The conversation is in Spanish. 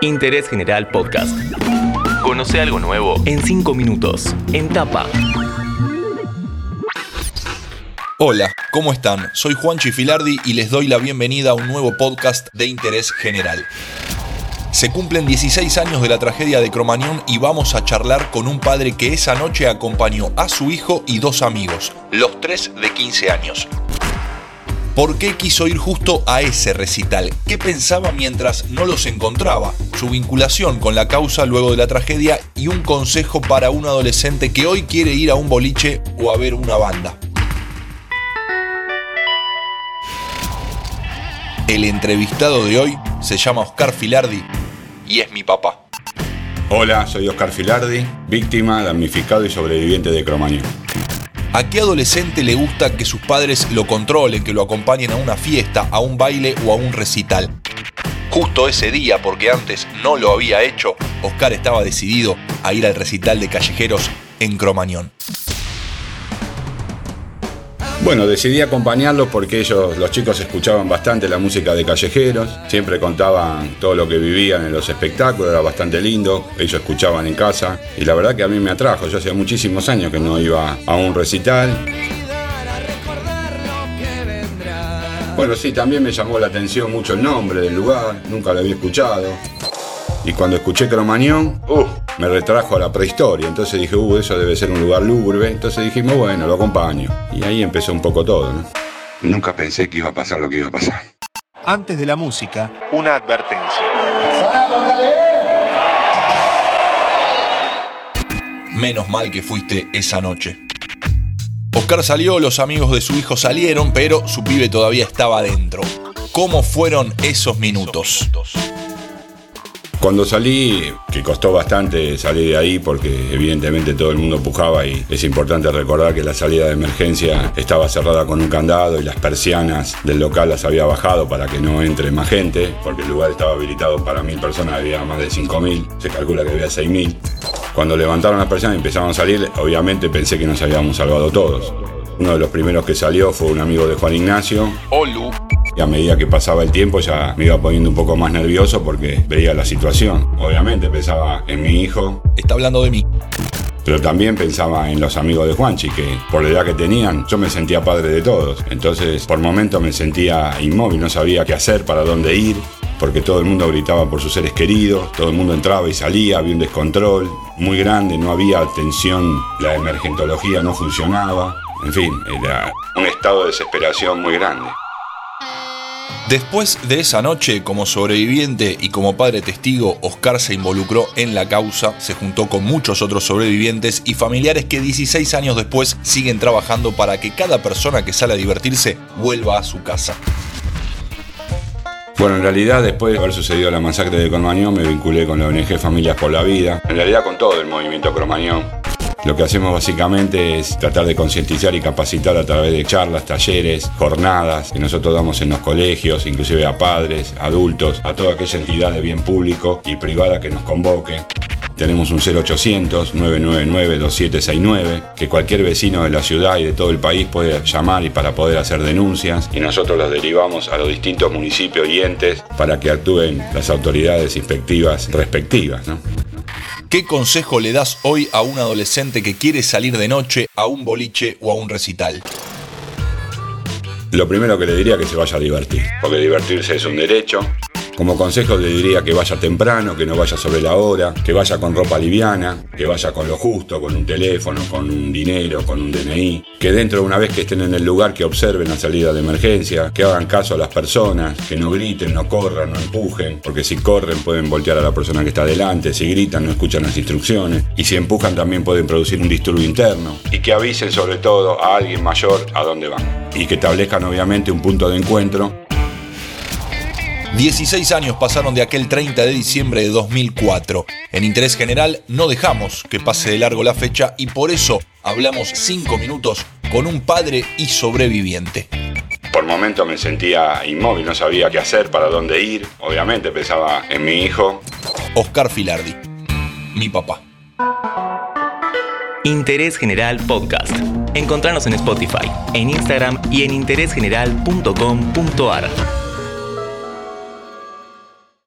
Interés General Podcast. Conoce algo nuevo en 5 minutos. En tapa. Hola, ¿cómo están? Soy Juanchi Filardi y les doy la bienvenida a un nuevo podcast de Interés General. Se cumplen 16 años de la tragedia de Cromañón y vamos a charlar con un padre que esa noche acompañó a su hijo y dos amigos, los tres de 15 años. ¿Por qué quiso ir justo a ese recital? ¿Qué pensaba mientras no los encontraba? Su vinculación con la causa luego de la tragedia y un consejo para un adolescente que hoy quiere ir a un boliche o a ver una banda. El entrevistado de hoy se llama Oscar Filardi y es mi papá. Hola, soy Oscar Filardi, víctima, damnificado y sobreviviente de Cromañón. ¿A qué adolescente le gusta que sus padres lo controlen, que lo acompañen a una fiesta, a un baile o a un recital? Justo ese día, porque antes no lo había hecho, Oscar estaba decidido a ir al recital de callejeros en Cromañón. Bueno, decidí acompañarlos porque ellos, los chicos, escuchaban bastante la música de callejeros, siempre contaban todo lo que vivían en los espectáculos, era bastante lindo, ellos escuchaban en casa y la verdad que a mí me atrajo, yo hacía muchísimos años que no iba a un recital. Bueno, sí, también me llamó la atención mucho el nombre del lugar, nunca lo había escuchado. Y cuando escuché Cromañón, uh, me retrajo a la prehistoria. Entonces dije, uh, eso debe ser un lugar lúgubre. Entonces dijimos, bueno, lo acompaño. Y ahí empezó un poco todo, ¿no? Nunca pensé que iba a pasar lo que iba a pasar. Antes de la música, una advertencia. Menos mal que fuiste esa noche. Oscar salió, los amigos de su hijo salieron, pero su pibe todavía estaba adentro. ¿Cómo fueron esos minutos? Cuando salí, que costó bastante salir de ahí porque evidentemente todo el mundo pujaba y es importante recordar que la salida de emergencia estaba cerrada con un candado y las persianas del local las había bajado para que no entre más gente, porque el lugar estaba habilitado para mil personas, había más de cinco mil, se calcula que había seis mil. Cuando levantaron las persianas y empezaron a salir, obviamente pensé que nos habíamos salvado todos. Uno de los primeros que salió fue un amigo de Juan Ignacio. Olu. Y a medida que pasaba el tiempo ya me iba poniendo un poco más nervioso porque veía la situación. Obviamente pensaba en mi hijo. Está hablando de mí. Pero también pensaba en los amigos de Juanchi, que por la edad que tenían, yo me sentía padre de todos. Entonces, por momentos me sentía inmóvil, no sabía qué hacer, para dónde ir, porque todo el mundo gritaba por sus seres queridos, todo el mundo entraba y salía, había un descontrol muy grande, no había atención, la emergentología no funcionaba. En fin, era un estado de desesperación muy grande. Después de esa noche, como sobreviviente y como padre testigo, Oscar se involucró en la causa, se juntó con muchos otros sobrevivientes y familiares que 16 años después siguen trabajando para que cada persona que sale a divertirse vuelva a su casa. Bueno, en realidad después de haber sucedido la masacre de Cromañón me vinculé con la ONG Familias por la Vida, en realidad con todo el movimiento Cromañón. Lo que hacemos básicamente es tratar de concientizar y capacitar a través de charlas, talleres, jornadas que nosotros damos en los colegios, inclusive a padres, adultos, a toda aquella entidad de bien público y privada que nos convoque. Tenemos un 0800-999-2769 que cualquier vecino de la ciudad y de todo el país puede llamar y para poder hacer denuncias y nosotros las derivamos a los distintos municipios y entes para que actúen las autoridades inspectivas respectivas. ¿Qué consejo le das hoy a un adolescente que quiere salir de noche a un boliche o a un recital? Lo primero que le diría es que se vaya a divertir, porque divertirse es un derecho, como consejo le diría que vaya temprano, que no vaya sobre la hora, que vaya con ropa liviana, que vaya con lo justo, con un teléfono, con un dinero, con un DNI, que dentro de una vez que estén en el lugar que observen la salida de emergencia, que hagan caso a las personas, que no griten, no corran, no empujen, porque si corren pueden voltear a la persona que está delante, si gritan no escuchan las instrucciones y si empujan también pueden producir un disturbio interno y que avisen sobre todo a alguien mayor a dónde van y que establezcan obviamente un punto de encuentro 16 años pasaron de aquel 30 de diciembre de 2004. En Interés General no dejamos que pase de largo la fecha y por eso hablamos 5 minutos con un padre y sobreviviente. Por momentos me sentía inmóvil, no sabía qué hacer, para dónde ir. Obviamente pensaba en mi hijo. Oscar Filardi, mi papá. Interés General Podcast. Encontrarnos en Spotify, en Instagram y en interésgeneral.com.ar.